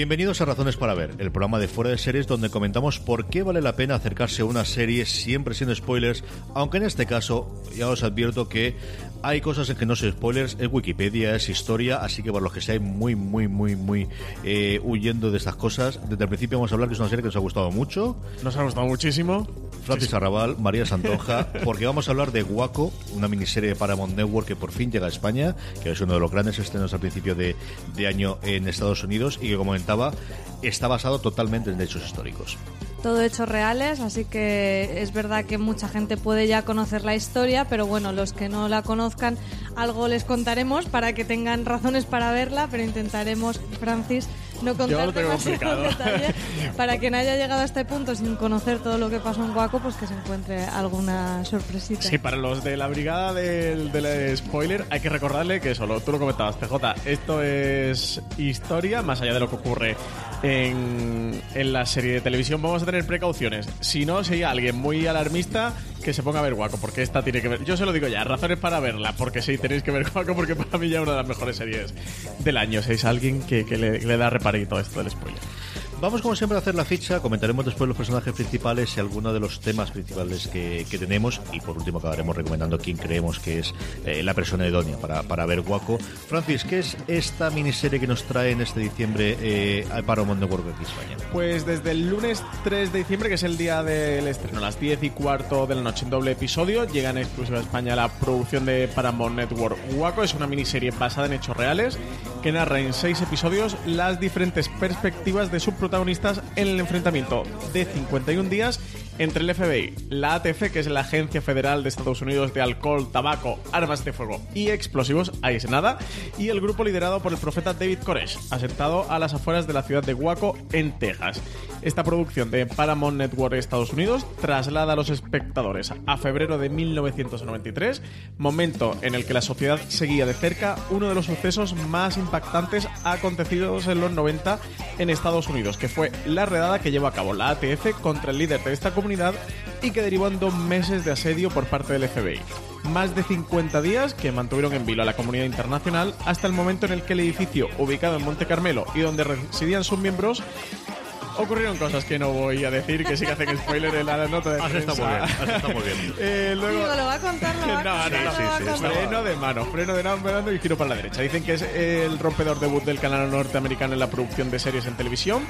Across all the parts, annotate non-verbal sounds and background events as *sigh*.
Bienvenidos a Razones para Ver, el programa de fuera de series donde comentamos por qué vale la pena acercarse a una serie siempre sin spoilers, aunque en este caso ya os advierto que hay cosas en que no son spoilers, es Wikipedia, es historia, así que por los que seáis muy, muy, muy, muy eh, huyendo de estas cosas, desde el principio vamos a hablar que es una serie que nos ha gustado mucho. Nos ha gustado muchísimo. Francis Arrabal, María Santonja, *laughs* porque vamos a hablar de Waco, una miniserie de Paramount Network que por fin llega a España, que es uno de los grandes estrenos al principio de, de año en Estados Unidos y que, como comentaba, está basado totalmente en hechos históricos. Todo hechos reales, así que es verdad que mucha gente puede ya conocer la historia, pero bueno, los que no la conozcan, algo les contaremos para que tengan razones para verla, pero intentaremos, Francis, no contar demasiado detalle para quien haya llegado a este punto sin conocer todo lo que pasó en Guaco, pues que se encuentre alguna sorpresita. Sí, para los de la brigada del, del spoiler, hay que recordarle que solo tú lo comentabas, PJ, esto es historia, más allá de lo que ocurre en, en la serie de televisión, vamos a tener precauciones. Si no, si hay alguien muy alarmista, que se ponga a ver Guaco, porque esta tiene que ver. Yo se lo digo ya, razones para verla, porque sí, tenéis que ver Guaco, porque para mí ya es una de las mejores series del año. Si es alguien que, que le, le da reparito a esto del spoiler. Vamos como siempre a hacer la ficha, comentaremos después los personajes principales y algunos de los temas principales que, que tenemos y por último acabaremos recomendando quién creemos que es eh, la persona idónea para, para ver Guaco. Francis, ¿qué es esta miniserie que nos trae en este diciembre eh, Paramount Network aquí España? Pues desde el lunes 3 de diciembre, que es el día del estreno, a las 10 y cuarto de la noche en doble episodio, llega en exclusiva a España la producción de Paramount Network. Guaco es una miniserie basada en hechos reales que narra en seis episodios las diferentes perspectivas de su protagonistas en el enfrentamiento de 51 días entre el FBI, la ATF, que es la Agencia Federal de Estados Unidos de Alcohol, Tabaco, Armas de Fuego y Explosivos, ahí es nada, y el grupo liderado por el profeta David Koresh, asentado a las afueras de la ciudad de Waco, en Texas. Esta producción de Paramount Network Estados Unidos traslada a los espectadores a febrero de 1993, momento en el que la sociedad seguía de cerca uno de los sucesos más impactantes acontecidos en los 90 en Estados Unidos, que fue la redada que llevó a cabo la ATF contra el líder de esta comunidad y que derivó en dos meses de asedio por parte del FBI. Más de 50 días que mantuvieron en vilo a la comunidad internacional hasta el momento en el que el edificio ubicado en Monte Carmelo y donde residían sus miembros ocurrieron cosas que no voy a decir, que sí que hacen spoiler en la nota de Has prensa. estado muy bien, has estado muy bien. *laughs* Eh, luego... Digo, lo va a contar, lo va a *laughs* No, no, contar, no, lo sí, sí, contar. freno de mano, freno de mano y giro para la derecha. Dicen que es el rompedor debut del canal norteamericano en la producción de series en televisión,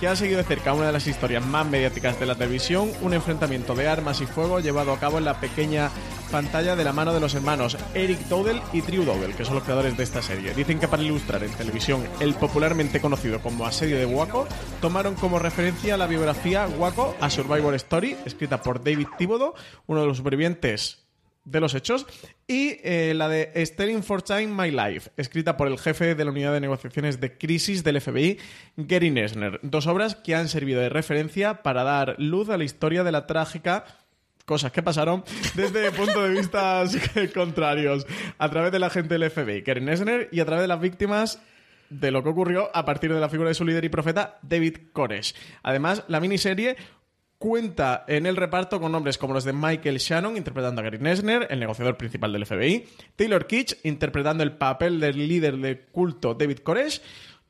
que ha seguido de cerca una de las historias más mediáticas de la televisión, un enfrentamiento de armas y fuego llevado a cabo en la pequeña pantalla de la mano de los hermanos Eric Dowdle y Drew Dowdle, que son los creadores de esta serie. Dicen que para ilustrar en televisión el popularmente conocido como Asedio de Waco, tomaron como referencia la biografía Waco, A Survivor Story, escrita por David Thibodeau, uno de los supervivientes de los hechos, y eh, la de Sterling for Time My Life, escrita por el jefe de la unidad de negociaciones de crisis del FBI, Gary Nesner. Dos obras que han servido de referencia para dar luz a la historia de la trágica cosas que pasaron desde *laughs* puntos de vista *laughs* contrarios a través de la gente del FBI, Gary Nesner, y a través de las víctimas de lo que ocurrió a partir de la figura de su líder y profeta, David Koresh. Además, la miniserie cuenta en el reparto con nombres como los de Michael Shannon interpretando a Gary Nesner, el negociador principal del FBI, Taylor Kitsch interpretando el papel del líder de culto David Koresh,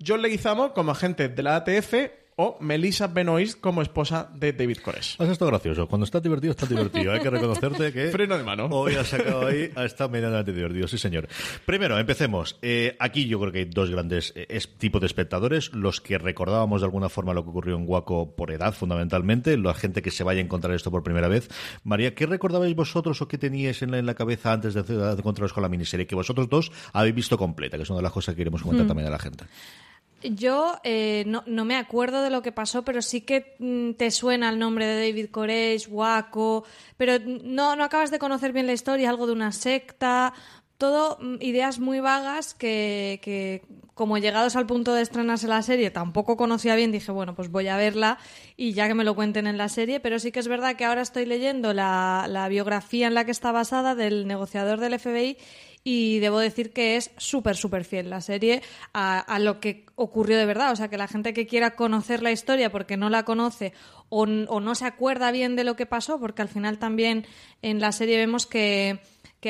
John Leguizamo como agente de la ATF, o Melissa Benoist como esposa de David Koresh. Has estado gracioso. Cuando está divertido, está divertido. Hay que reconocerte que... *laughs* Freno de mano. Hoy has sacado ahí, ha estado medianamente divertido, sí señor. Primero, empecemos. Eh, aquí yo creo que hay dos grandes eh, tipos de espectadores. Los que recordábamos de alguna forma lo que ocurrió en Waco por edad, fundamentalmente. La gente que se vaya a encontrar esto por primera vez. María, ¿qué recordabais vosotros o qué teníais en la, cabeza antes de, de encontraros con la miniserie? Que vosotros dos habéis visto completa, que es una de las cosas que queremos comentar hmm. también a la gente. Yo eh, no, no, me acuerdo de lo que pasó, pero sí que mm, te suena el nombre de David Koresh, Waco, pero no, no acabas de conocer bien la historia, algo de una secta, todo mm, ideas muy vagas que, que, como llegados al punto de estrenarse la serie tampoco conocía bien, dije, bueno, pues voy a verla y ya que me lo cuenten en la serie, pero sí que es verdad que ahora estoy leyendo la, la biografía en la que está basada del negociador del FBI y debo decir que es súper, súper fiel la serie a, lo que ocurrió de verdad. O sea, que la gente que quiera conocer la historia porque no la conoce o, no se acuerda bien de lo que pasó, porque al final también en la serie vemos que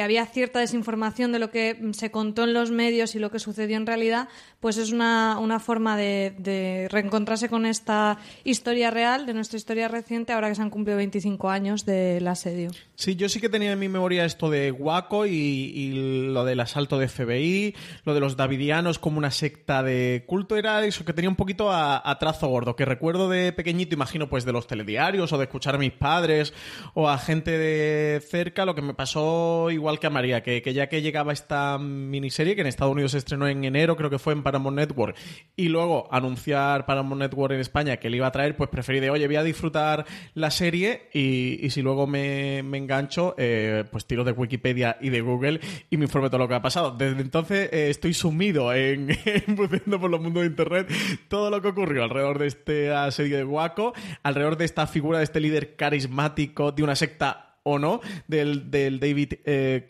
había cierta desinformación de lo que se contó en los medios y lo que sucedió en realidad, pues es una, una forma de, reencontrarse con esta historia real, de nuestra historia reciente, ahora que se han cumplido 25 años del asedio. Sí, yo sí que tenía en mi memoria esto de Waco y, lo del asalto de FBI, lo de los davidianos como una secta de culto, era eso que tenía un poquito a, trazo gordo, que recuerdo de pequeñito, imagino, pues de los telediarios o de escuchar a mis padres o a gente de cerca, lo que me pasó igual que a María, que, ya que llegaba esta miniserie, que en Estados Unidos se estrenó en enero, creo que fue en Paramount Network, y luego anunciar Paramount Network en España que le iba a traer, pues preferí de, oye, voy a disfrutar la serie y, si luego me, engancho, eh, pues tiro de Wikipedia y de Google y me informe todo lo que ha pasado. Desde entonces eh, estoy sumido en, *laughs* en por los mundos de Internet todo lo que ocurrió alrededor de esta serie de Waco, alrededor de esta figura de este líder carismático de una secta o no del, David eh,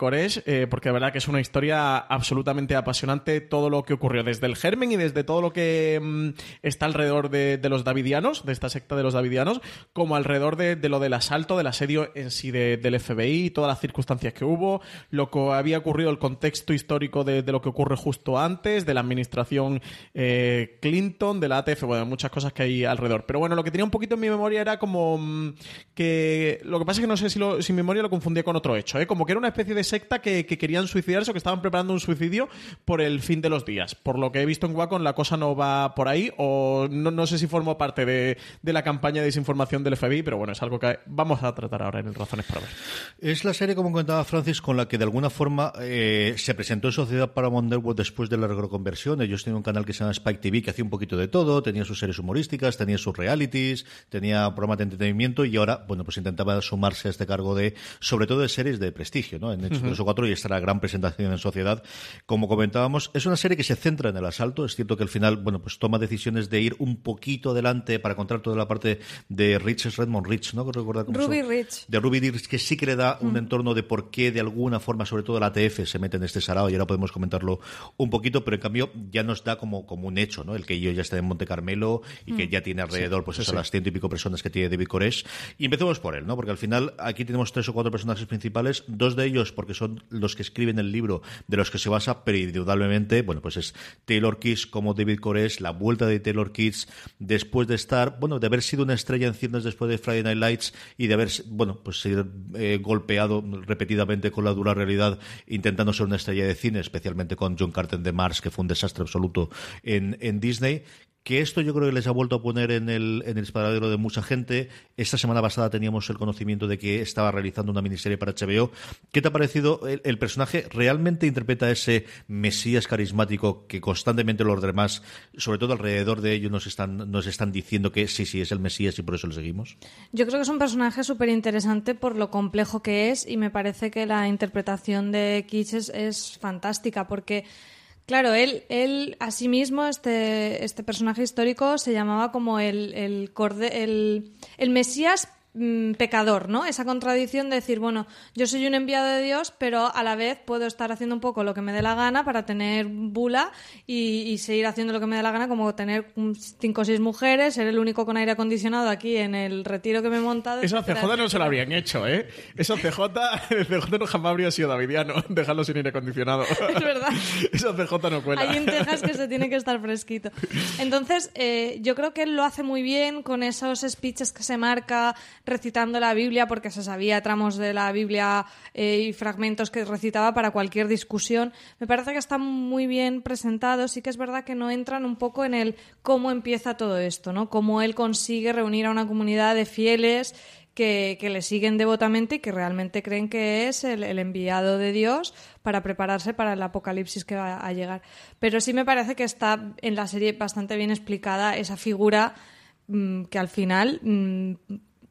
eh, porque de verdad que es una historia absolutamente apasionante todo lo que ocurrió, desde el germen y desde todo lo que mm, está alrededor de, los davidianos, de esta secta de los davidianos, como alrededor de, lo del asalto, del asedio en sí del FBI, todas las circunstancias que hubo, lo que había ocurrido, el contexto histórico de, lo que ocurre justo antes, de la administración eh, Clinton, de la ATF, bueno, muchas cosas que hay alrededor. Pero bueno, lo que tenía un poquito en mi memoria era como mm, que lo que pasa es que no sé si lo, sin memoria lo confundía con otro hecho, ¿eh? como que era una especie de secta que, querían suicidarse o que estaban preparando un suicidio por el fin de los días. Por lo que he visto en Wacom, la cosa no va por ahí, o no, sé si formó parte de, la campaña de desinformación del FBI, pero bueno, es algo que vamos a tratar ahora en Razones para ver. Es la serie, como comentaba Francis, con la que de alguna forma eh, se presentó en Sociedad para Network después de la reconversión. Ellos tienen un canal que se llama Spike TV que hacía un poquito de todo, tenía sus series humorísticas, tenía sus realities, tenía programas de entretenimiento y ahora, bueno, pues intentaba sumarse a este cargo de, sobre todo de series de prestigio, ¿no? En Hechos uh o cuatro y esta la gran presentación en sociedad. Como comentábamos, es una serie que se centra en el asalto. Es cierto que al final, bueno, pues toma decisiones de ir un poquito adelante para contar toda la parte de Rich, Redmond Rich, ¿no? Ruby Rich. De Ruby Rich, que sí que le da un entorno de por qué de alguna forma, sobre todo la ATF, se mete en este sarao y ahora podemos comentarlo un poquito, pero en cambio ya nos da como, como un hecho, ¿no? El que yo ya está en Monte Carmelo y que ya tiene alrededor, pues eso, las ciento y pico personas que tiene David Koresh. Y empecemos por él, ¿no? Porque al final aquí tenemos tres o cuatro personajes principales, dos de ellos porque son los que escriben el libro de los que se basa, pero indudablemente, bueno, pues es Taylor Kitsch como David Koresh, la vuelta de Taylor Kitsch después de estar, bueno, de haber sido una estrella en ciernes después de Friday Night Lights y de haber, bueno, pues ser eh, golpeado repetidamente con la dura realidad intentando ser una estrella de cine, especialmente con John Carter de Mars, que fue un desastre absoluto en, en Disney, que esto yo creo que les ha vuelto a poner en el, en el de mucha gente. Esta semana pasada teníamos el conocimiento de que estaba realizando una miniserie para HBO. ¿Qué te ha parecido? ¿El, personaje realmente interpreta ese mesías carismático que constantemente los demás, sobre todo alrededor de ellos, nos están, nos están diciendo que sí, sí, es el mesías y por eso le seguimos? Yo creo que es un personaje súper interesante por lo complejo que es y me parece que la interpretación de Kitsch es fantástica porque Claro, él, él a sí mismo, este, este personaje histórico, se llamaba como el, el, el, Mesías mm, pecador, ¿no? Esa contradicción de decir, bueno, yo soy un enviado de Dios, pero a la vez puedo estar haciendo un poco lo que me dé la gana para tener bula y, seguir haciendo lo que me dé la gana, como tener cinco o seis mujeres, ser el único con aire acondicionado aquí en el retiro que me he montado. Eso a CJ no se lo habrían hecho, ¿eh? Eso CJ, *laughs* el CJ no jamás habría sido davidiano, *laughs* dejarlo sin aire acondicionado. *laughs* Es verdad. Eso CJ no cuela. Hay en Texas que se tiene que estar fresquito. Entonces, eh, yo creo que él lo hace muy bien con esos speeches que se marca recitando la Biblia, porque se sabía tramos de la Biblia eh, y fragmentos que recitaba para cualquier discusión. Me parece que están muy bien presentados. Sí que es verdad que no entran un poco en el cómo empieza todo esto, ¿no? Cómo él consigue reunir a una comunidad de fieles que, le siguen devotamente y que realmente creen que es el, enviado de Dios para prepararse para el apocalipsis que va a llegar. Pero sí me parece que está en la serie bastante bien explicada esa figura mm, que al final mm,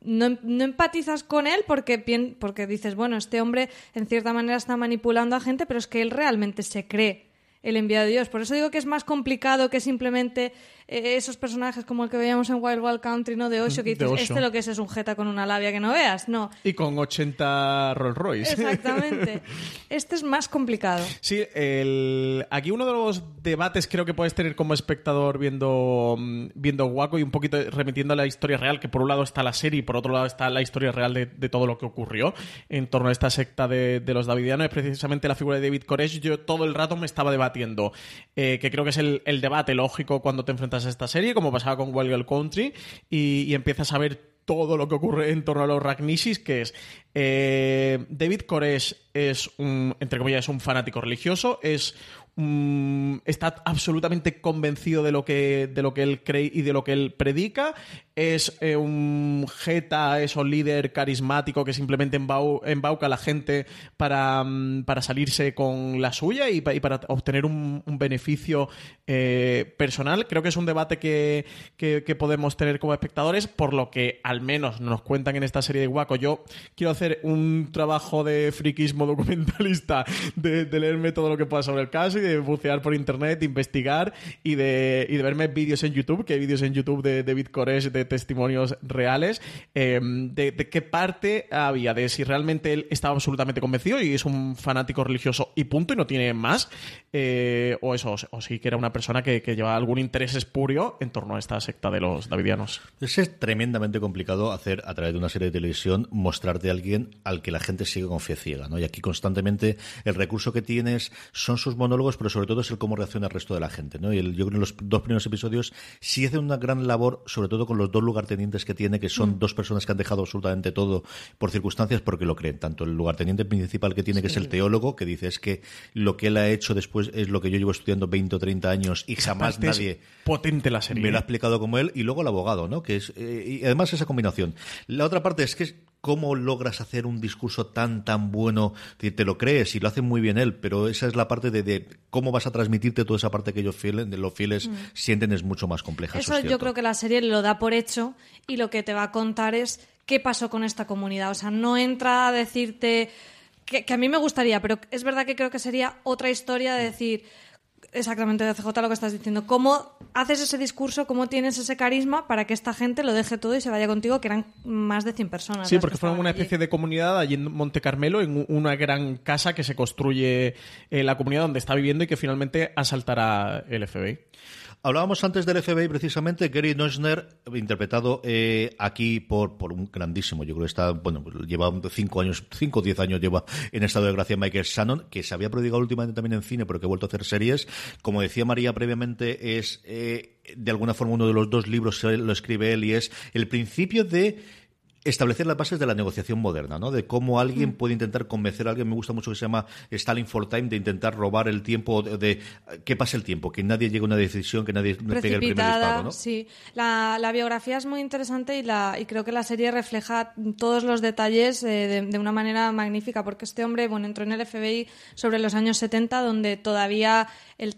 no, no, empatizas con él porque, porque dices, bueno, este hombre en cierta manera está manipulando a gente, pero es que él realmente se cree el enviado de Dios. Por eso digo que es más complicado que simplemente eh, esos personajes como el que veíamos en Wild Wild Country, ¿no? De Osho, que dices, este lo que es es un jeta con una labia que no veas, no. Y con 80 Rolls Royce. Exactamente. *laughs* este es más complicado. Sí, el... aquí uno de los debates creo que puedes tener como espectador viendo, mm, viendo Waco y un poquito remitiendo a la historia real, que por un lado está la serie y por otro lado está la historia real de, todo lo que ocurrió en torno a esta secta de, los davidianos, es precisamente la figura de David Koresh. Yo todo el rato me estaba debatiendo, eh, que creo que es el, el debate lógico cuando te enfrentas esta serie, como pasaba con Wild Girl Country, y, empiezas a ver todo lo que ocurre en torno a los Ragnisis, que es eh, David Koresh es un, entre comillas, un fanático religioso, es está absolutamente convencido de lo que de lo que él cree y de lo que él predica es eh, un jeta, es un líder carismático que simplemente embauca a la gente para, mm, salirse con la suya y, para obtener un, beneficio eh, personal. Creo que es un debate que, podemos tener como espectadores, por lo que al menos nos cuentan en esta serie de Waco. Yo quiero hacer un trabajo de friquismo documentalista, de, leerme todo lo que pueda sobre el caso y de bucear por internet, investigar y de, y de verme vídeos en YouTube, que hay vídeos en YouTube de David Koresh, de testimonios reales eh, de, qué parte había, de si realmente él estaba absolutamente convencido y es un fanático religioso y punto, y no tiene más, eh, o eso, o, sí que era una persona que, lleva algún interés espurio en torno a esta secta de los davidianos. Es tremendamente complicado hacer a través de una serie de televisión mostrarte a alguien al que la gente sigue con fe ciega, ¿no? Y aquí constantemente el recurso que tienes son sus monólogos, pero sobre todo es el cómo reacciona el resto de la gente, ¿no? Y el, yo creo que en los dos primeros episodios sí hace una gran labor, sobre todo con los dos lugartenientes que tiene, que son mm. dos personas que han dejado absolutamente todo por circunstancias porque lo creen. Tanto el lugarteniente principal que tiene, que es el teólogo, que dice es que lo que él ha hecho después es lo que yo llevo estudiando 20 o 30 años y jamás nadie potente la serie. me lo ha ¿eh? explicado como él. Y luego el abogado, ¿no? Que es, eh, y además esa combinación. La otra parte es que cómo logras hacer un discurso tan, tan bueno. Te lo crees y lo hace muy bien él, pero esa es la parte de, cómo vas a transmitirte toda esa parte que ellos fieles, de los fieles mm. sienten es mucho más compleja. Eso, yo creo que la serie lo da por hecho y lo que te va a contar es qué pasó con esta comunidad. O sea, no entra a decirte que, que a mí me gustaría, pero es verdad que creo que sería otra historia de decir exactamente de CJ lo que estás diciendo. ¿Cómo haces ese discurso, cómo tienes ese carisma para que esta gente lo deje todo y se vaya contigo, que eran más de 100 personas? Sí, porque fueron una especie de comunidad allí en Monte Carmelo, en una gran casa que se construye en la comunidad donde está viviendo y que finalmente asaltará el FBI. Hablábamos antes del FBI, precisamente, Gary Noschner, interpretado eh, aquí por, por un grandísimo, yo creo que está, bueno, lleva cinco años, cinco o diez años lleva en estado de gracia Michael Shannon, que se había prodigado últimamente también en cine, pero que ha vuelto a hacer series. Como decía María previamente, es eh, de alguna forma uno de los dos libros lo escribe él y es el principio de establecer las bases de la negociación moderna, ¿no? De cómo alguien mm. puede intentar convencer a alguien. Me gusta mucho que se llama Stalin for Time, de intentar robar el tiempo, de, que pase el tiempo, que nadie llegue a una decisión, que nadie pegue el primer disparo, ¿no? Sí, la, biografía es muy interesante y, la, y creo que la serie refleja todos los detalles eh, de, una manera magnífica, porque este hombre, bueno, entró en el FBI sobre los años 70, donde todavía, el,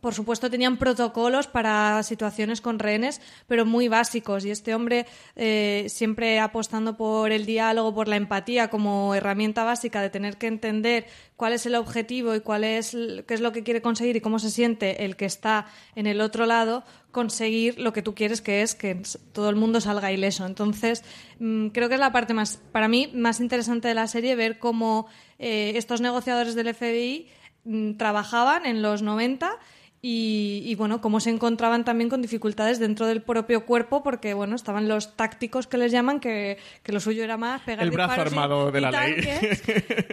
por supuesto, tenían protocolos para situaciones con rehenes, pero muy básicos, y este hombre eh, siempre ha apostado por el diálogo, por la empatía como herramienta básica de tener que entender cuál es el objetivo y cuál es qué es lo que quiere conseguir y cómo se siente el que está en el otro lado, conseguir lo que tú quieres, que es que todo el mundo salga ileso. Entonces, mm, creo que es la parte más, para mí, más interesante de la serie, ver cómo eh, estos negociadores del FBI mm, trabajaban en los 90 y, bueno, cómo se encontraban también con dificultades dentro del propio cuerpo, porque bueno, estaban los tácticos que les llaman, que, lo suyo era más pegar El brazo armado de la ley.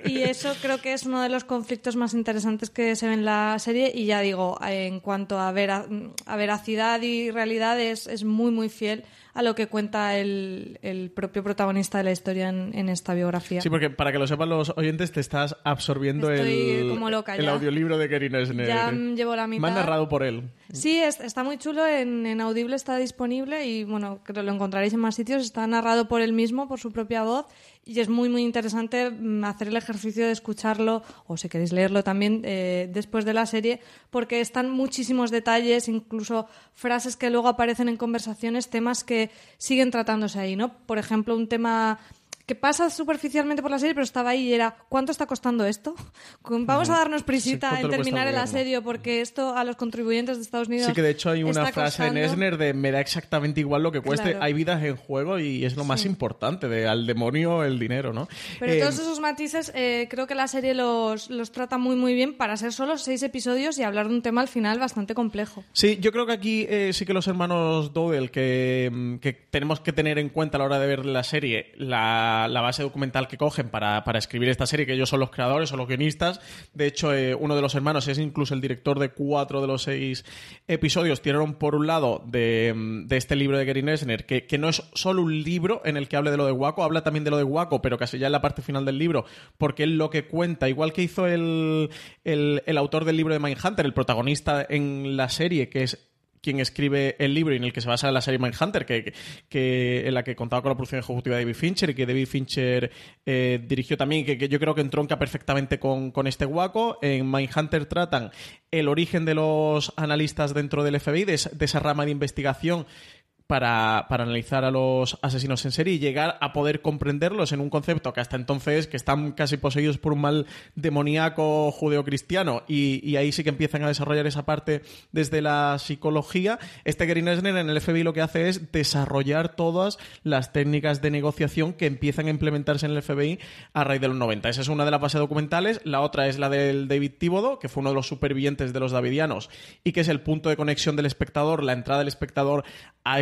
Y eso creo que es uno de los conflictos más interesantes que se ve en la serie. Y ya digo, en cuanto a, ver, a veracidad y realidad, es, es muy, muy fiel a lo que cuenta el, el propio protagonista de la historia en, esta biografía. Sí, porque para que lo sepan los oyentes, te estás absorbiendo el, el audiolibro de Kerin Esner. Ya llevo la mitad. Más narrado por él. Sí, está muy chulo. En, en Audible está disponible y, bueno, creo que lo encontraréis en más sitios. Está narrado por él mismo, por su propia voz y es muy, muy interesante mm, hacer el ejercicio de escucharlo, o si queréis leerlo también eh, después de la serie, porque están muchísimos detalles, incluso frases que luego aparecen en conversaciones, temas que siguen tratándose ahí, ¿no? Por ejemplo, un tema que pasa superficialmente por la serie, pero estaba ahí y era, ¿cuánto está costando esto? *laughs* Vamos a darnos prisita en terminar el asedio porque esto a los contribuyentes de Estados Unidos. Sí, que de hecho hay una frase en Esner de me da exactamente igual lo que cueste, hay vidas en juego y es lo más importante, de al demonio el dinero, ¿no? Pero eh, todos esos matices eh, creo que la serie los, los trata muy muy bien para ser solo seis episodios y hablar de un tema al final bastante complejo. Sí, yo creo que aquí eh, sí que los hermanos Dowell que, mm, que tenemos que tener en cuenta a la hora de ver la serie, la la, base documental que cogen para, escribir esta serie, que ellos son los creadores, son los guionistas. De hecho, eh, uno de los hermanos es incluso el director de cuatro de los seis episodios. Tiraron por un lado de, este libro de Gary Nesner, que, que, no es solo un libro en el que hable de lo de Waco, habla también de lo de Waco, pero casi ya en la parte final del libro, porque él lo que cuenta, igual que hizo el, el autor del libro de Mindhunter, el protagonista en la serie, que es quien escribe el libro en el que se basa la serie Mindhunter, que, que, en la que contaba con la producción ejecutiva de David Fincher y que David Fincher eh, dirigió también, que, yo creo que entronca perfectamente con, con este guaco. En Mindhunter tratan el origen de los analistas dentro del FBI, de esa rama de investigación para, analizar a los asesinos en serie y llegar a poder comprenderlos en un concepto que hasta entonces que están casi poseídos por un mal demoníaco judeocristiano y, y ahí sí que empiezan a desarrollar esa parte desde la psicología. Este Gary Nesner en el FBI lo que hace es desarrollar todas las técnicas de negociación que empiezan a implementarse en el FBI a raíz de los 90. Esa es una de las bases documentales. La otra es la del David Tíbodo, que fue uno de los supervivientes de los davidianos y que es el punto de conexión del espectador, la entrada del espectador a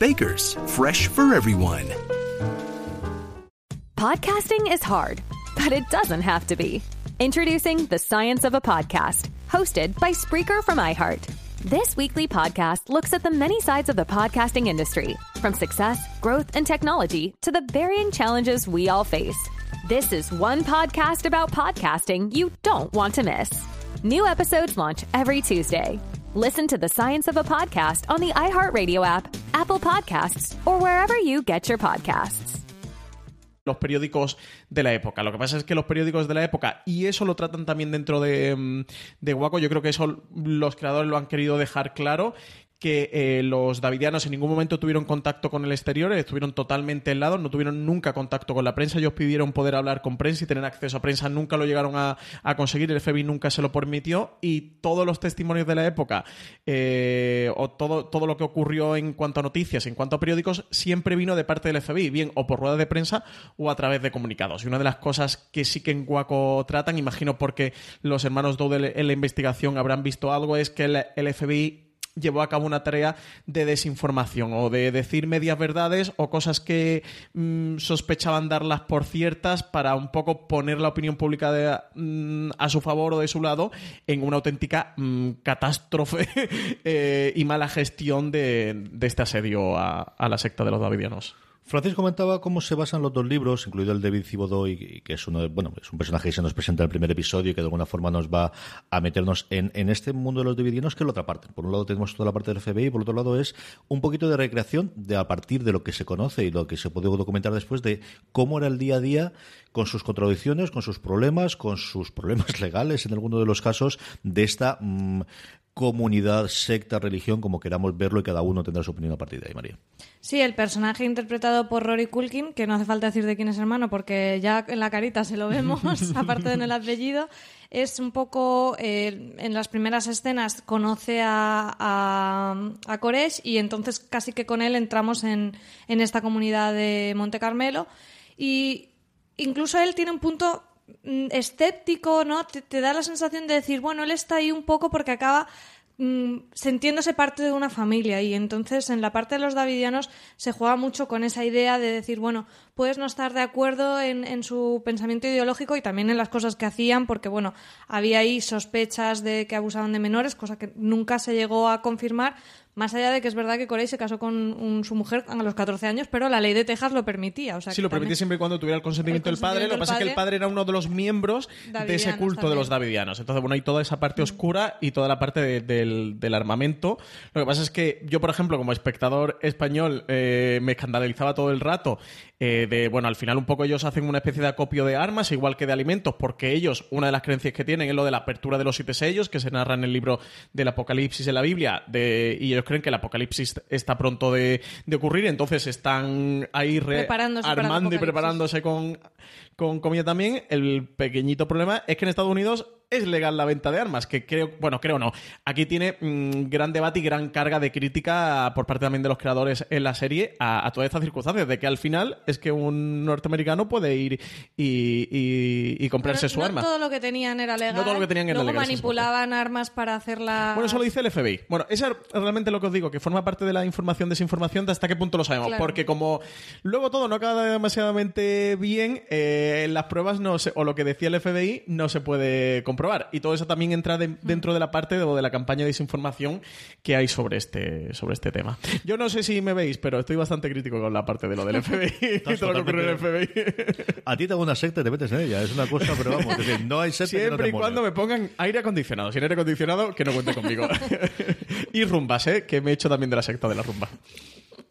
Bakers, fresh for everyone. Podcasting is hard, but it doesn't have to be. Introducing The Science of a Podcast, hosted by Spreaker from iHeart. This weekly podcast looks at the many sides of the podcasting industry, from success, growth, and technology to the varying challenges we all face. This is one podcast about podcasting you don't want to miss. New episodes launch every Tuesday. Listen to the science of a podcast on the iHeartRadio app, Apple Podcasts, or wherever you get your podcasts. Los periódicos de la época. Lo que pasa es que los periódicos de la época, y eso lo tratan también dentro de, mm, de Waco, yo creo que eso los creadores lo han querido dejar claro, que eh, los davidianos en ningún momento tuvieron contacto con el exterior, estuvieron totalmente helados, no tuvieron nunca contacto con la prensa, ellos pidieron poder hablar con prensa y tener acceso a prensa, nunca lo llegaron a, conseguir, el FBI nunca se lo permitió. Y todos los testimonios de la época eh, o todo, todo lo que ocurrió en cuanto a noticias, en cuanto a periódicos, siempre vino de parte del FBI, bien o por rueda de prensa o a través de comunicados. Y una de las cosas que sí que en Guaco tratan, imagino porque los hermanos Dowdell en la investigación habrán visto algo, es que el FBI llevó a cabo una tarea de desinformación o de decir medias verdades o cosas que mm, sospechaban darlas por ciertas para un poco poner la opinión pública mm, a su favor o de su lado en una auténtica mm, catástrofe *laughs* eh, y mala gestión de, este asedio a, a la secta de los davidianos. Francis comentaba cómo se basan los dos libros, incluido el de David y que es uno bueno, es un personaje que se nos presenta en el primer episodio y que de alguna forma nos va a meternos en, en este mundo de los Davidianos, que es la otra parte. Por un lado tenemos toda la parte del FBI, y por otro lado es un poquito de recreación de a partir de lo que se conoce y lo que se puede documentar después de cómo era el día a día con sus contradicciones, con sus problemas, con sus problemas *laughs* legales en alguno de los casos de esta mm, comunidad, secta, religión, como queramos verlo y cada uno tendrá su opinión a partir de ahí, María. Sí, el personaje interpretado por Rory Culkin, que no hace falta decir de quién es hermano porque ya en la carita se lo vemos, *laughs* aparte de en el apellido, es un poco, eh, en las primeras escenas conoce a, a, a Koresh y entonces casi que con él entramos en, en esta comunidad de Monte Carmelo y incluso él tiene un punto escéptico, ¿no? Te, da la sensación de decir, bueno, él está ahí un poco porque acaba mm, sintiéndose parte de una familia y entonces en la parte de los davidianos se juega mucho con esa idea de decir, bueno, puedes no estar de acuerdo en, en, su pensamiento ideológico y también en las cosas que hacían, porque bueno, había ahí sospechas de que abusaban de menores, cosa que nunca se llegó a confirmar, más allá de que es verdad que Corey se casó con su mujer a los 14 años, pero la ley de Texas lo permitía. O sea, sí, lo permitía siempre y cuando tuviera el consentimiento, del padre. Lo que pasa es que el padre era uno de los miembros de ese culto de los davidianos. Entonces, bueno, hay toda esa parte oscura y toda la parte del, armamento. Lo que pasa es que yo, por ejemplo, como espectador español, eh, me escandalizaba todo el rato eh, de, bueno, al final un poco ellos hacen una especie de acopio de armas, igual que de alimentos, porque ellos, una de las creencias que tienen es lo de la apertura de los siete sellos, que se narra en el libro del Apocalipsis de la Biblia, de, y ellos creen que el Apocalipsis está pronto de, ocurrir, entonces están ahí armando y preparándose con, con comida también. El pequeñito problema es que en Estados Unidos es legal la venta de armas, que creo, bueno, creo no. Aquí tiene mm, gran debate y gran carga de crítica por parte también de los creadores en la serie a, todas estas circunstancias, de que al final es que un norteamericano puede ir y, comprarse su arma. No todo lo que tenían era legal. No todo lo que tenían era Luego manipulaban armas para hacerla. Bueno, eso lo dice el FBI. Bueno, eso es realmente lo que os digo, que forma parte de la información, desinformación, de hasta qué punto lo sabemos. Porque como luego todo no acaba demasiadamente bien, eh, las pruebas no se, o lo que decía el FBI no se puede comprobar probar. Y todo eso también entra dentro de la parte de, de, la campaña de desinformación que hay sobre este, sobre este tema. Yo no sé si me veis, pero estoy bastante crítico con la parte de lo del *laughs* FBI y *laughs* todo lo que ocurre en el FBI. A ti te hago una secta y te metes en ella. Es una cosa, pero vamos, no hay secta Siempre que no y cuando me pongan aire acondicionado. Sin aire acondicionado, que no cuente conmigo. *laughs* y rumbas, ¿eh? Que me he hecho también de la secta de la rumba.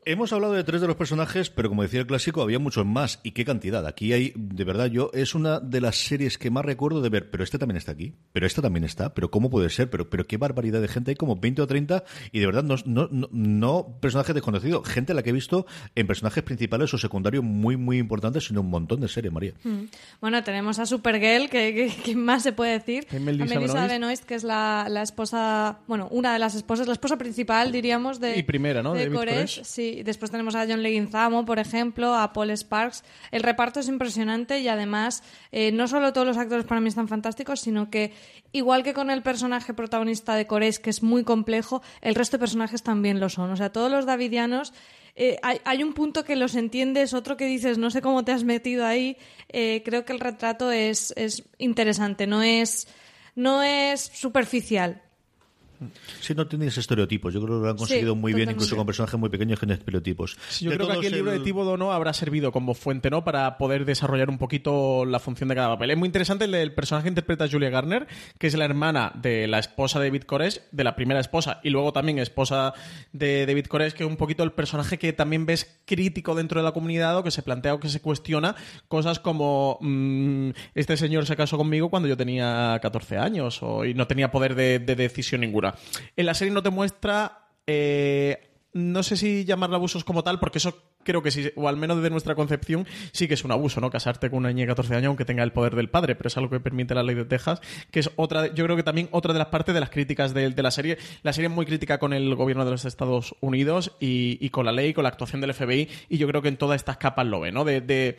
Hemos hablado de tres de los personajes, pero como decía el clásico, había muchos más. ¿Y qué cantidad? Aquí hay, de verdad, yo, es una de las series que más recuerdo de ver. Pero este también está aquí. Pero este también está. Pero ¿cómo puede ser? Pero, pero qué barbaridad de gente. Hay como 20 o 30 y de verdad no, no, no, personajes desconocidos. Gente a la que he visto en personajes principales o secundarios muy, muy importantes, sino un montón de series, María. Mm. Bueno, tenemos a Supergirl, que, que, más se puede decir? A Melissa Benoist, que es la, la, esposa, bueno, una de las esposas, la esposa principal, diríamos, de. Y primera, ¿no? De, de Sí, después tenemos a John Leguizamo, por ejemplo, a Paul Sparks. El reparto es impresionante y además eh, no solo todos los actores para mí están fantásticos, sino que igual que con el personaje protagonista de Cores, que es muy complejo, el resto de personajes también lo son. O sea, todos los davidianos eh, hay, un punto que los entiendes, otro que dices, no sé cómo te has metido ahí. Eh, creo que el retrato es, es interesante, no es, no es superficial. Sí, no tienes estereotipos. Yo creo que lo han conseguido muy bien, incluso con personajes muy pequeños en estereotipos. yo creo que aquí el libro de Thibodeau no habrá servido como fuente no para poder desarrollar un poquito la función de cada papel. Es muy interesante el, personaje que interpreta Julia Garner, que es la hermana de la esposa de David Koresh, de la primera esposa, y luego también esposa de David Koresh, que es un poquito el personaje que también ves crítico dentro de la comunidad o que se plantea o que se cuestiona cosas como mm, este señor se casó conmigo cuando yo tenía 14 años o, y no tenía poder de decisión ninguna. En la serie no te muestra. Eh, no sé si llamarlo abusos como tal, porque eso creo que sí, o al menos desde nuestra concepción, sí que es un abuso, ¿no? Casarte con una niña de 14 años aunque tenga el poder del padre, pero es algo que permite la ley de Texas, que es otra, yo creo que también otra de las partes de las críticas de, la serie. La serie es muy crítica con el gobierno de los Estados Unidos y, con la ley, con la actuación del FBI, y yo creo que en todas estas capas lo ve, ¿no? de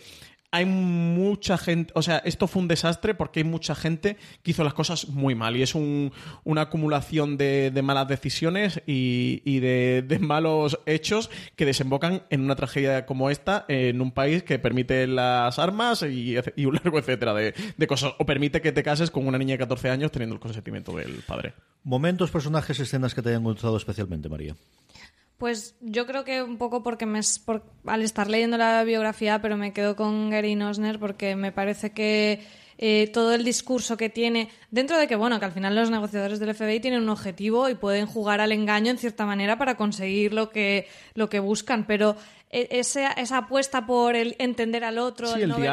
hay mucha gente, o sea, esto fue un desastre porque hay mucha gente que hizo las cosas muy mal y es una acumulación de, malas decisiones y, de, malos hechos que desembocan en una tragedia como esta en un país que permite las armas y, un largo etcétera de, de, cosas o permite que te cases con una niña de 14 años teniendo el consentimiento del padre. Momentos, personajes, escenas que te hayan gustado especialmente, María. Pues yo creo que un poco porque me, por, al estar leyendo la biografía, pero me quedo con Gary Nosner porque me parece que eh, todo el discurso que tiene, dentro de que, bueno, que al final los negociadores del FBI tienen un objetivo y pueden jugar al engaño en cierta manera para conseguir lo que, lo que buscan, pero esa, esa apuesta por el entender al otro, el, no ver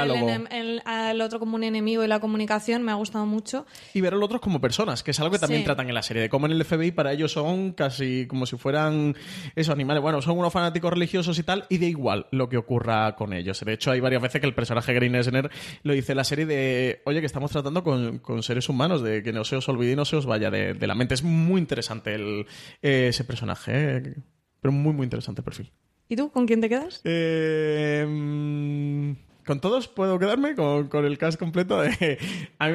al otro como un enemigo y la comunicación me ha gustado mucho. Y ver al otro como personas, que es algo que también tratan en la serie, de cómo en el FBI para ellos son casi como si fueran esos animales. Bueno, son unos fanáticos religiosos y tal, y da igual lo que ocurra con ellos. De hecho, hay varias veces que el personaje Green Esner lo dice en la serie de, oye, que estamos tratando con, seres humanos, de que no se os olvide y no se os vaya de, la mente. Es muy interesante el, ese personaje, ¿eh? pero muy, muy interesante el perfil. ¿Y tú con quién te quedas? Eh, con todos puedo quedarme, con, el cast completo. De,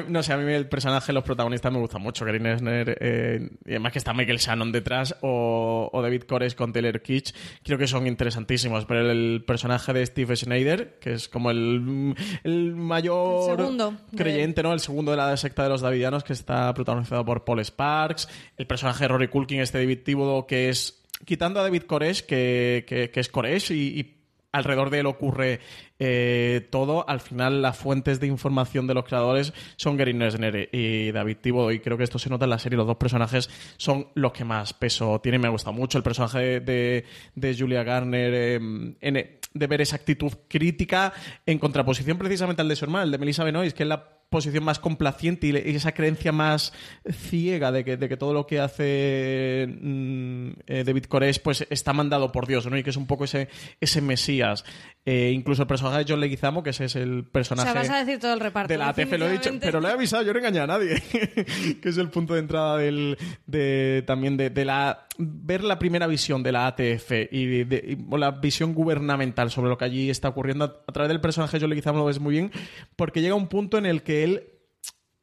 no sé, a mí el personaje, los protagonistas me gustan mucho. Gary Nesner, eh, y además que está Michael Shannon detrás, o, David Cores con Taylor Kitsch, creo que son interesantísimos. Pero el, personaje de Steve Schneider, que es como el, el mayor creyente, ¿no? El segundo de la secta de los Davidianos, que está protagonizado por Paul Sparks. El personaje de Rory Culkin, este David Thibodeau, que es quitando a David Koresh, que, que, es Koresh y, alrededor de él ocurre eh, todo, al final las fuentes de información de los creadores son Gary Nesner y David Thibodeau y creo que esto se nota en la serie, los dos personajes son los que más peso tienen, me ha gustado mucho el personaje de, de Julia Garner em, de ver esa actitud crítica en contraposición precisamente al de su hermana, el de Melissa Benoist, que es la posición más complaciente y, esa creencia más ciega de que, de que todo lo que hace mm, eh, David Koresh pues está mandado por Dios, ¿no? Y que es un poco ese, ese mesías. Eh, incluso el personaje de John Leguizamo, que ese es el personaje... O sea, vas a decir todo el reparto. De la ATF, lo he dicho, pero lo he avisado, yo no engañé a nadie. *laughs* que es el punto de entrada del, de, también de, de, la... Ver la primera visión de la ATF y, de, la visión gubernamental sobre lo que allí está ocurriendo a, través del personaje de John Leguizamo lo ves muy bien, porque llega un punto en el que él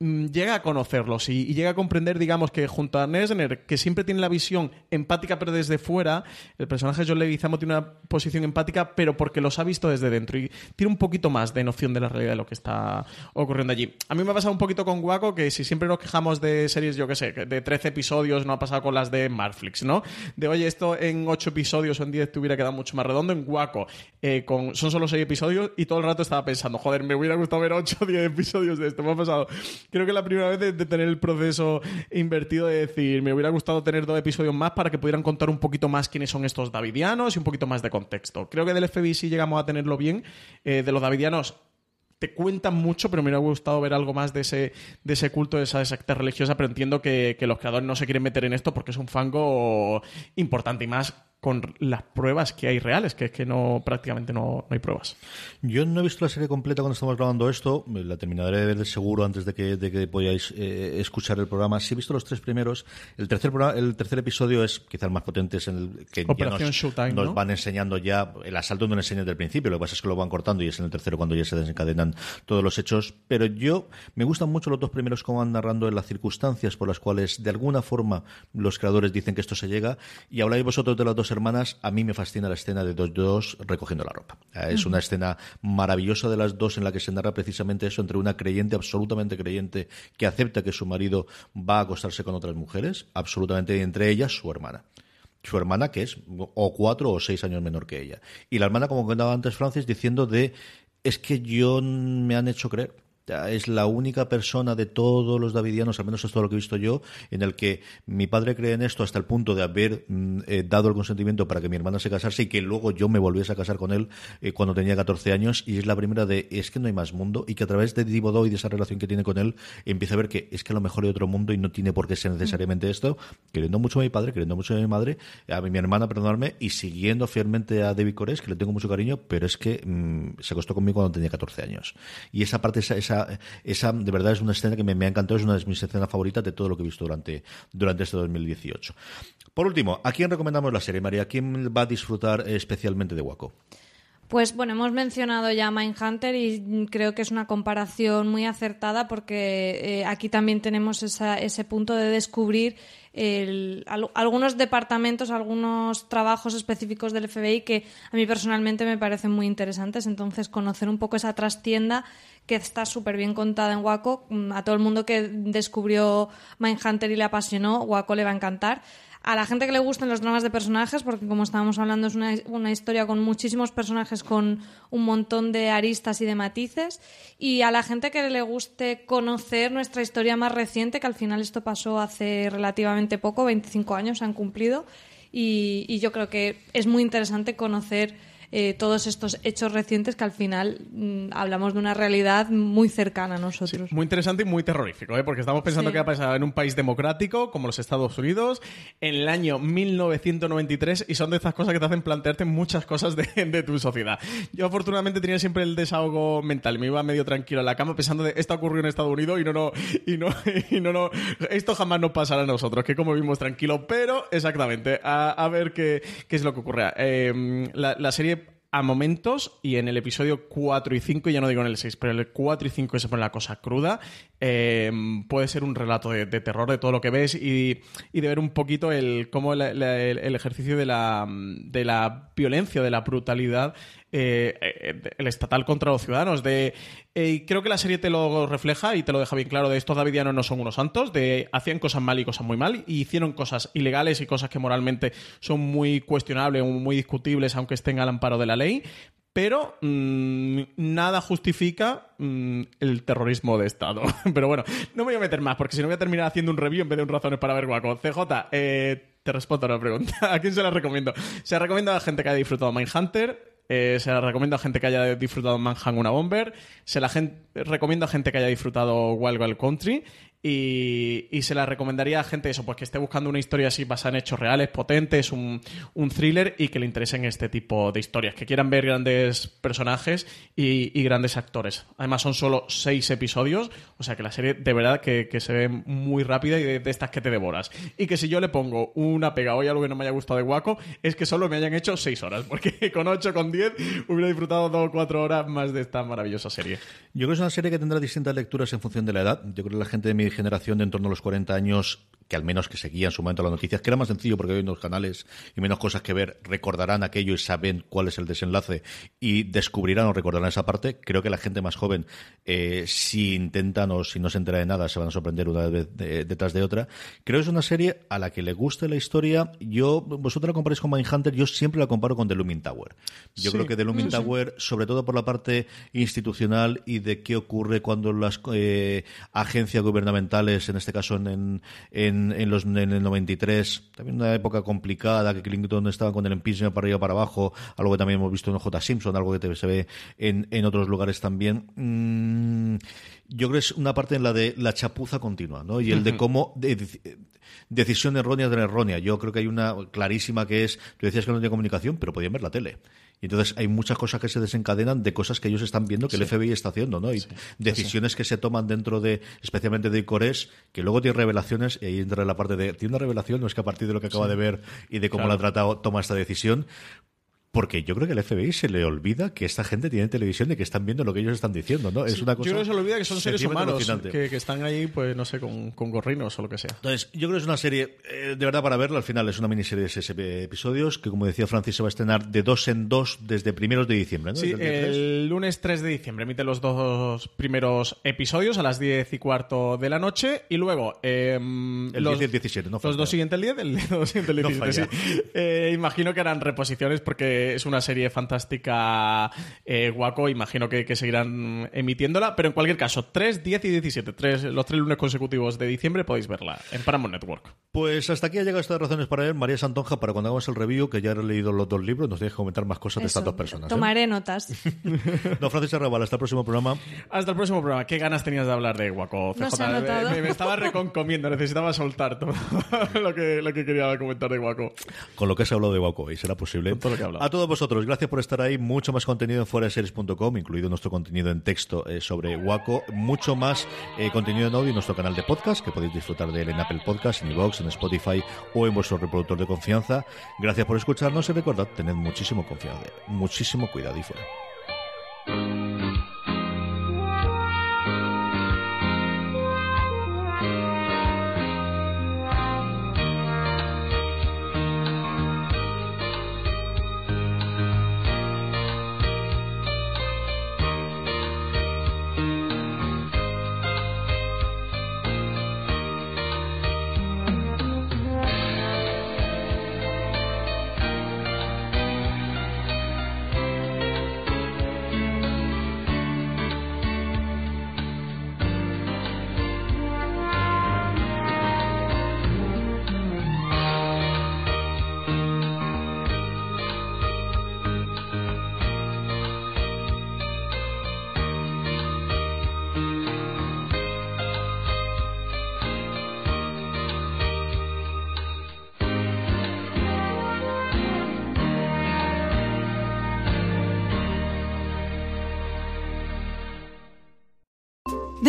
llega a conocerlos y, llega a comprender, digamos, que junto a Nesner, que siempre tiene la visión empática pero desde fuera, el personaje de John Leguizamo tiene una posición empática pero porque los ha visto desde dentro y tiene un poquito más de noción de la realidad de lo que está ocurriendo allí. A mí me ha pasado un poquito con Guaco que si siempre nos quejamos de series, yo qué sé, de 13 episodios, no ha pasado con las de Marflix, ¿no? De, oye, esto en 8 episodios o en 10 te hubiera quedado mucho más redondo. En Guaco eh, con, son solo 6 episodios y todo el rato estaba pensando, joder, me hubiera gustado ver 8 o 10 episodios de esto. Me ha pasado, creo que la primera vez de, tener el proceso invertido de decir, me hubiera gustado tener dos episodios más para que pudieran contar un poquito más quiénes son estos davidianos y un poquito más de contexto. Creo que del FBI sí llegamos a tenerlo bien. Eh, de los davidianos te cuentan mucho, pero me hubiera gustado ver algo más de ese, de ese culto, de esa secta religiosa, pero entiendo que, que los creadores no se quieren meter en esto porque es un fango importante y más con las pruebas que hay reales, que es que no prácticamente no, hay pruebas. Yo no he visto la serie completa cuando estamos grabando esto, la terminaré de ver de seguro antes de que, de que podáis eh, escuchar el programa. Sí he visto los tres primeros. El tercer el tercer episodio es quizás el más potente, es en el que nos, van enseñando ya, el asalto no lo enseñan desde el principio, lo que pasa es que lo van cortando y es en el tercero cuando ya se desencadenan todos los hechos. Pero yo, me gustan mucho los dos primeros como van narrando en las circunstancias por las cuales de alguna forma los creadores dicen que esto se llega y habláis vosotros de las dos hermanas, a mí me fascina la escena de dos dos recogiendo la ropa. Eh, es una escena maravillosa de las dos en la que se narra precisamente eso entre una creyente, absolutamente creyente, que acepta que su marido va a acostarse con otras mujeres, absolutamente, entre ellas su hermana. Su hermana que es o cuatro o seis años menor que ella. Y la hermana como comentaba antes Francis diciendo de es que yo me han hecho creer es la única persona de todos los davidianos, al menos es todo lo que he visto yo, en el que mi padre cree en esto hasta el punto de haber mm, eh, dado el consentimiento para que mi hermana se casase y que luego yo me volviese a casar con él eh, cuando tenía 14 años y es la primera de es que no hay más mundo y que a través de Divodo y de esa relación que tiene con él empieza a ver que es que a lo mejor hay otro mundo y no tiene por qué ser necesariamente esto, queriendo mucho a mi padre, queriendo mucho a mi madre, a mi, hermana, perdonarme, y siguiendo fielmente a David Cores, que le tengo mucho cariño, pero es que mm, se acostó conmigo cuando tenía 14 años. Y esa parte, esa, esa esa, de verdad es una escena que me, ha encantado, es una de mis escenas favoritas de todo lo que he visto durante, durante este 2018. Por último, ¿a quién recomendamos la serie, María? ¿Quién va a disfrutar especialmente de Waco? Pues bueno, hemos mencionado ya Mindhunter y creo que es una comparación muy acertada porque eh, aquí también tenemos ese punto de descubrir algunos departamentos, algunos trabajos específicos del FBI que a mí personalmente me parecen muy interesantes. Entonces, conocer un poco esa trastienda que está súper bien contada en Waco, mm, a todo el mundo que descubrió Mindhunter y le apasionó, Waco le va a encantar. A la gente que le gusten los dramas de personajes, porque como estábamos hablando es una, una, historia con muchísimos personajes, con un montón de aristas y de matices, y a la gente que le guste conocer nuestra historia más reciente, que al final esto pasó hace relativamente poco, 25 años han cumplido, y, y yo creo que es muy interesante conocer eh, todos estos hechos recientes que al final mm, hablamos de una realidad muy cercana a nosotros. muy interesante y muy terrorífico, ¿eh? porque estamos pensando que ha pasado en un país democrático como los Estados Unidos en el año 1993 y son de esas cosas que te hacen plantearte muchas cosas *laughs* de, tu sociedad. Yo afortunadamente tenía siempre el desahogo mental, me iba medio tranquilo en la cama pensando de esto ocurrió en Estados Unidos y no, no, y no, *laughs* y no, no, esto jamás nos pasará a nosotros, que como vimos tranquilo, pero exactamente, a, ver qué, qué, es lo que ocurre. Eh, la, la serie a momentos, y en el episodio 4 y 5, ya no digo en el 6, pero en el 4 y 5 se pone la cosa cruda, eh, puede ser un relato de, terror de todo lo que ves y, de ver un poquito el cómo el ejercicio de la, de la violencia, de la brutalidad eh, eh, el estatal contra los ciudadanos. De, eh, creo que la serie te lo refleja y te lo deja bien claro de estos davidianos no son unos santos, de hacían cosas mal y cosas muy mal, y hicieron cosas ilegales y cosas que moralmente son muy cuestionables, muy discutibles, aunque estén al amparo de la ley. Pero mm, nada justifica mm, el terrorismo de Estado. *laughs* Pero bueno, no me voy a meter más, porque si no voy a terminar haciendo un review en vez de un razones para ver guaco. CJ, te respondo a la pregunta. *laughs* ¿A quién se la recomiendo? Se la recomiendo a la gente que haya disfrutado Mindhunter, eh, se la recomiendo a gente que haya disfrutado Manhunt una Bomber. Se la recomiendo a gente que haya disfrutado Wild Wild Country. Y, se la recomendaría a gente eso, pues que esté buscando una historia así basada en hechos reales, potentes, un, un thriller y que le interesen este tipo de historias, que quieran ver grandes personajes y, grandes actores. Además son solo seis episodios, o sea que la serie de verdad que, se ve muy rápida y de, estas que te devoras. Y que si yo le pongo una pega hoy a algo que no me haya gustado de Guaco, es que solo me hayan hecho seis horas, porque *laughs* con ocho, con diez, hubiera disfrutado dos o cuatro horas más de esta maravillosa serie. Yo creo que es una serie que tendrá distintas lecturas en función de la edad. Yo creo que la gente de mi generación de en torno a los 40 años que al menos que seguían en su momento las noticias, que era más sencillo porque hay menos canales y menos cosas que ver, recordarán aquello y saben cuál es el desenlace y descubrirán o recordarán esa parte. Creo que la gente más joven, eh, si intentan o si no se entera de nada, se van a sorprender una vez detrás de otra. Creo que es una serie a la que le guste la historia. Yo, vosotros la comparáis con Mindhunter, yo siempre la comparo con The Looming Tower. Yo creo que The Looming Tower, sobre todo por la parte institucional y de qué ocurre cuando las eh, agencias gubernamentales, en este caso en, en en, los, en el 93, también una época complicada, que Clinton estaba con el impeachment para arriba para abajo, algo que también hemos visto en J. Simpson, algo que se ve en, en otros lugares también. Mm, yo creo que es una parte en la de la chapuza continua, ¿no? Y el de cómo decisión errónea de la errónea. Yo creo que hay una clarísima que es, tú decías que no tenía comunicación, pero podían ver la tele. Y entonces hay muchas cosas que se desencadenan de cosas que ellos están viendo que el FBI está haciendo, ¿no? Y decisiones que se toman dentro de, especialmente de Icores, que luego tiene revelaciones, y ahí entra la parte de, tiene una revelación, no es que a partir de lo que acaba de ver y de cómo lo ha tratado, toma esta decisión, porque yo creo que al FBI se le olvida que esta gente tiene televisión y que están viendo lo que ellos están diciendo, ¿no? Es una cosa. Yo creo que se le olvida que son seres humanos que, están ahí, pues no sé, con, con, gorrinos o lo que sea. Entonces, yo creo que es una serie, eh, de verdad, para verla. Al final es una miniserie de seis episodios que, como decía Francis, se va a estrenar de dos en dos desde primeros de diciembre, ¿no? Sí, el, lunes 3 de diciembre emite los dos primeros episodios a las 10 y cuarto de la noche y luego. Eh, el los, 10 y el 17, no Los dos siguientes el 10, el, *laughs* el 17, sí. Eh, imagino que harán reposiciones porque es una serie fantástica eh, guaco, imagino que, seguirán emitiéndola, pero en cualquier caso, 3, 10 y 17, tres, los tres lunes consecutivos de diciembre podéis verla en Paramount Network. Pues hasta aquí ha llegado estas razones para ver María Santonja, para cuando hagamos el review, que ya he leído los dos libros, nos tienes que comentar más cosas de estas dos personas. ¿eh? Tomaré notas. *laughs* no, Francis Arrabal, hasta el próximo programa. Hasta el próximo programa. ¿Qué ganas tenías de hablar de Guaco? CJ? me, estaba reconcomiendo, necesitaba soltar todo *laughs* lo, que, lo que quería comentar de Guaco. Con lo que has hablado de Guaco, y será posible. a todos vosotros, gracias por estar ahí. Mucho más contenido en fueraseries.com, incluido nuestro contenido en texto eh, sobre Waco. Mucho más eh, contenido en audio en nuestro canal de podcast, que podéis disfrutar de él en Apple Podcast, en iVoox, en Spotify o en vuestro reproductor de confianza. Gracias por escucharnos y recordad, tened muchísimo confianza, muchísimo cuidado y fuera.